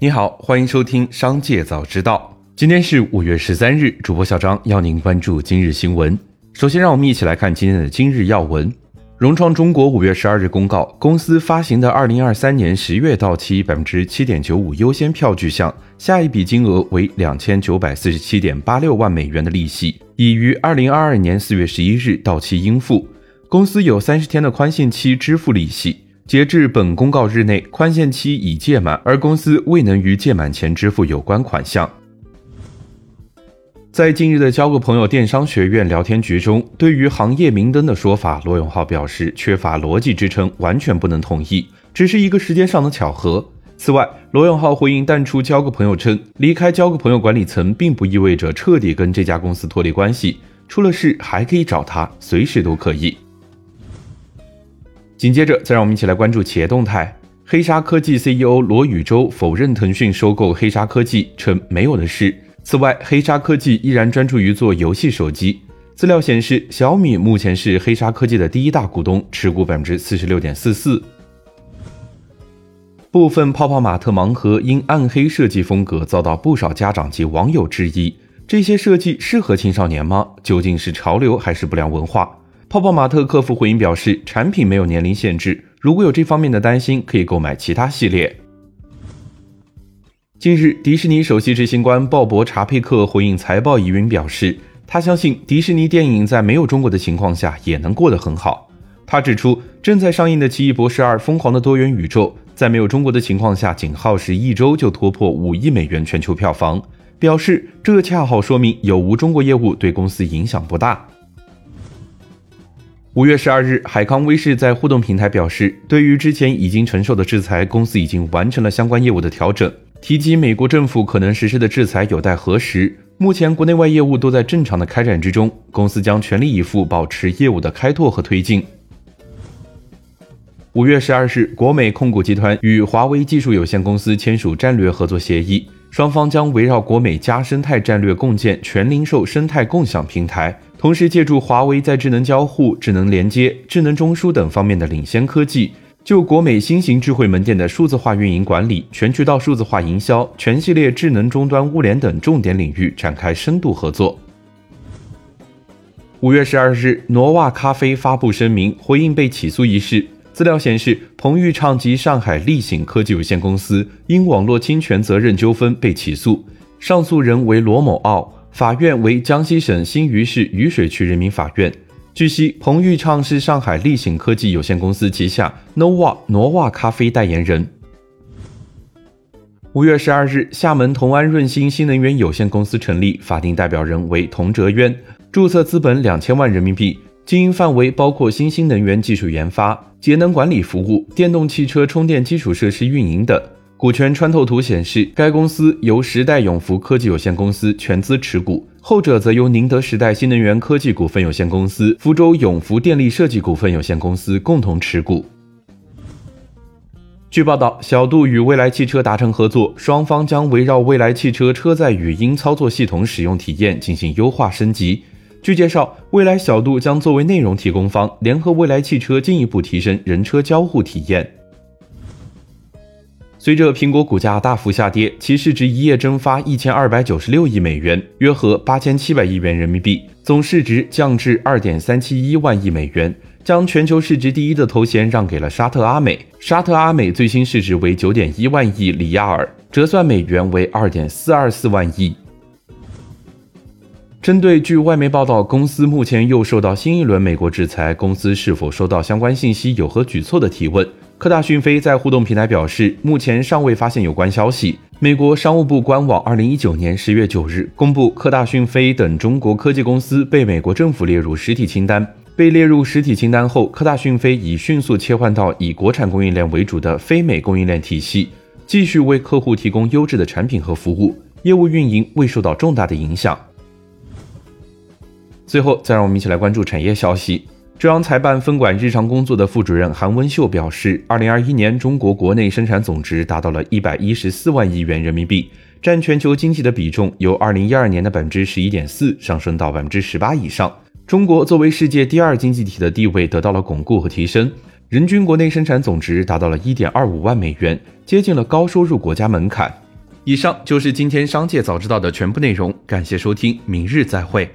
你好，欢迎收听《商界早知道》。今天是五月十三日，主播小张要您关注今日新闻。首先，让我们一起来看今天的今日要闻。融创中国五月十二日公告，公司发行的二零二三年十月到期百分之七点九五优先票据项下一笔金额为两千九百四十七点八六万美元的利息，已于二零二二年四月十一日到期应付。公司有三十天的宽限期支付利息。截至本公告日内，宽限期已届满，而公司未能于届满前支付有关款项。在近日的交个朋友电商学院聊天局中，对于行业明灯的说法，罗永浩表示缺乏逻辑支撑，完全不能同意，只是一个时间上的巧合。此外，罗永浩回应淡出交个朋友称，离开交个朋友管理层，并不意味着彻底跟这家公司脱离关系，出了事还可以找他，随时都可以。紧接着，再让我们一起来关注企业动态。黑鲨科技 CEO 罗宇洲否认腾讯收购黑鲨科技，称没有的事。此外，黑鲨科技依然专注于做游戏手机。资料显示，小米目前是黑鲨科技的第一大股东，持股百分之四十六点四四。部分泡泡玛特盲盒因暗黑设计风格遭到不少家长及网友质疑，这些设计适合青少年吗？究竟是潮流还是不良文化？泡泡玛特客服回应表示，产品没有年龄限制，如果有这方面的担心，可以购买其他系列。近日，迪士尼首席执行官鲍勃查佩克回应财报疑云表示，他相信迪士尼电影在没有中国的情况下也能过得很好。他指出，正在上映的《奇异博士二：疯狂的多元宇宙》在没有中国的情况下，仅耗时一周就突破五亿美元全球票房，表示这恰好说明有无中国业务对公司影响不大。五月十二日，海康威视在互动平台表示，对于之前已经承受的制裁，公司已经完成了相关业务的调整。提及美国政府可能实施的制裁有待核实。目前国内外业务都在正常的开展之中，公司将全力以赴保持业务的开拓和推进。五月十二日，国美控股集团与华为技术有限公司签署战略合作协议，双方将围绕国美加生态战略共建全零售生态共享平台。同时，借助华为在智能交互、智能连接、智能中枢等方面的领先科技，就国美新型智慧门店的数字化运营管理、全渠道数字化营销、全系列智能终端物联等重点领域展开深度合作。五月十二日，挪瓦咖啡发布声明回应被起诉一事。资料显示，彭昱畅及上海立醒科技有限公司因网络侵权责任纠纷被起诉，上诉人为罗某奥。法院为江西省新余市渝水区人民法院。据悉，彭昱畅是上海立醒科技有限公司旗下 Nova 挪瓦咖啡代言人。五月十二日，厦门同安润兴新能源有限公司成立，法定代表人为童哲渊，注册资本两千万人民币，经营范围包括新兴能源技术研发、节能管理服务、电动汽车充电基础设施运营等。股权穿透图显示，该公司由时代永福科技有限公司全资持股，后者则由宁德时代新能源科技股份有限公司、福州永福电力设计股份有限公司共同持股。据报道，小度与蔚来汽车达成合作，双方将围绕蔚来汽车车载语音操作系统使用体验进行优化升级。据介绍，未来小度将作为内容提供方，联合未来汽车进一步提升人车交互体验。随着苹果股价大幅下跌，其市值一夜蒸发一千二百九十六亿美元，约合八千七百亿元人民币，总市值降至二点三七一万亿美元，将全球市值第一的头衔让给了沙特阿美。沙特阿美最新市值为九点一万亿里亚尔，折算美元为二点四二四万亿。针对据外媒报道，公司目前又受到新一轮美国制裁，公司是否收到相关信息，有何举措的提问。科大讯飞在互动平台表示，目前尚未发现有关消息。美国商务部官网二零一九年十月九日公布，科大讯飞等中国科技公司被美国政府列入实体清单。被列入实体清单后，科大讯飞已迅速切换到以国产供应链为主的非美供应链体系，继续为客户提供优质的产品和服务，业务运营未受到重大的影响。最后，再让我们一起来关注产业消息。中央财办分管日常工作的副主任韩文秀表示，二零二一年中国国内生产总值达到了一百一十四万亿元人民币，占全球经济的比重由二零一二年的百分之十一点四上升到百分之十八以上。中国作为世界第二经济体的地位得到了巩固和提升，人均国内生产总值达到了一点二五万美元，接近了高收入国家门槛。以上就是今天商界早知道的全部内容，感谢收听，明日再会。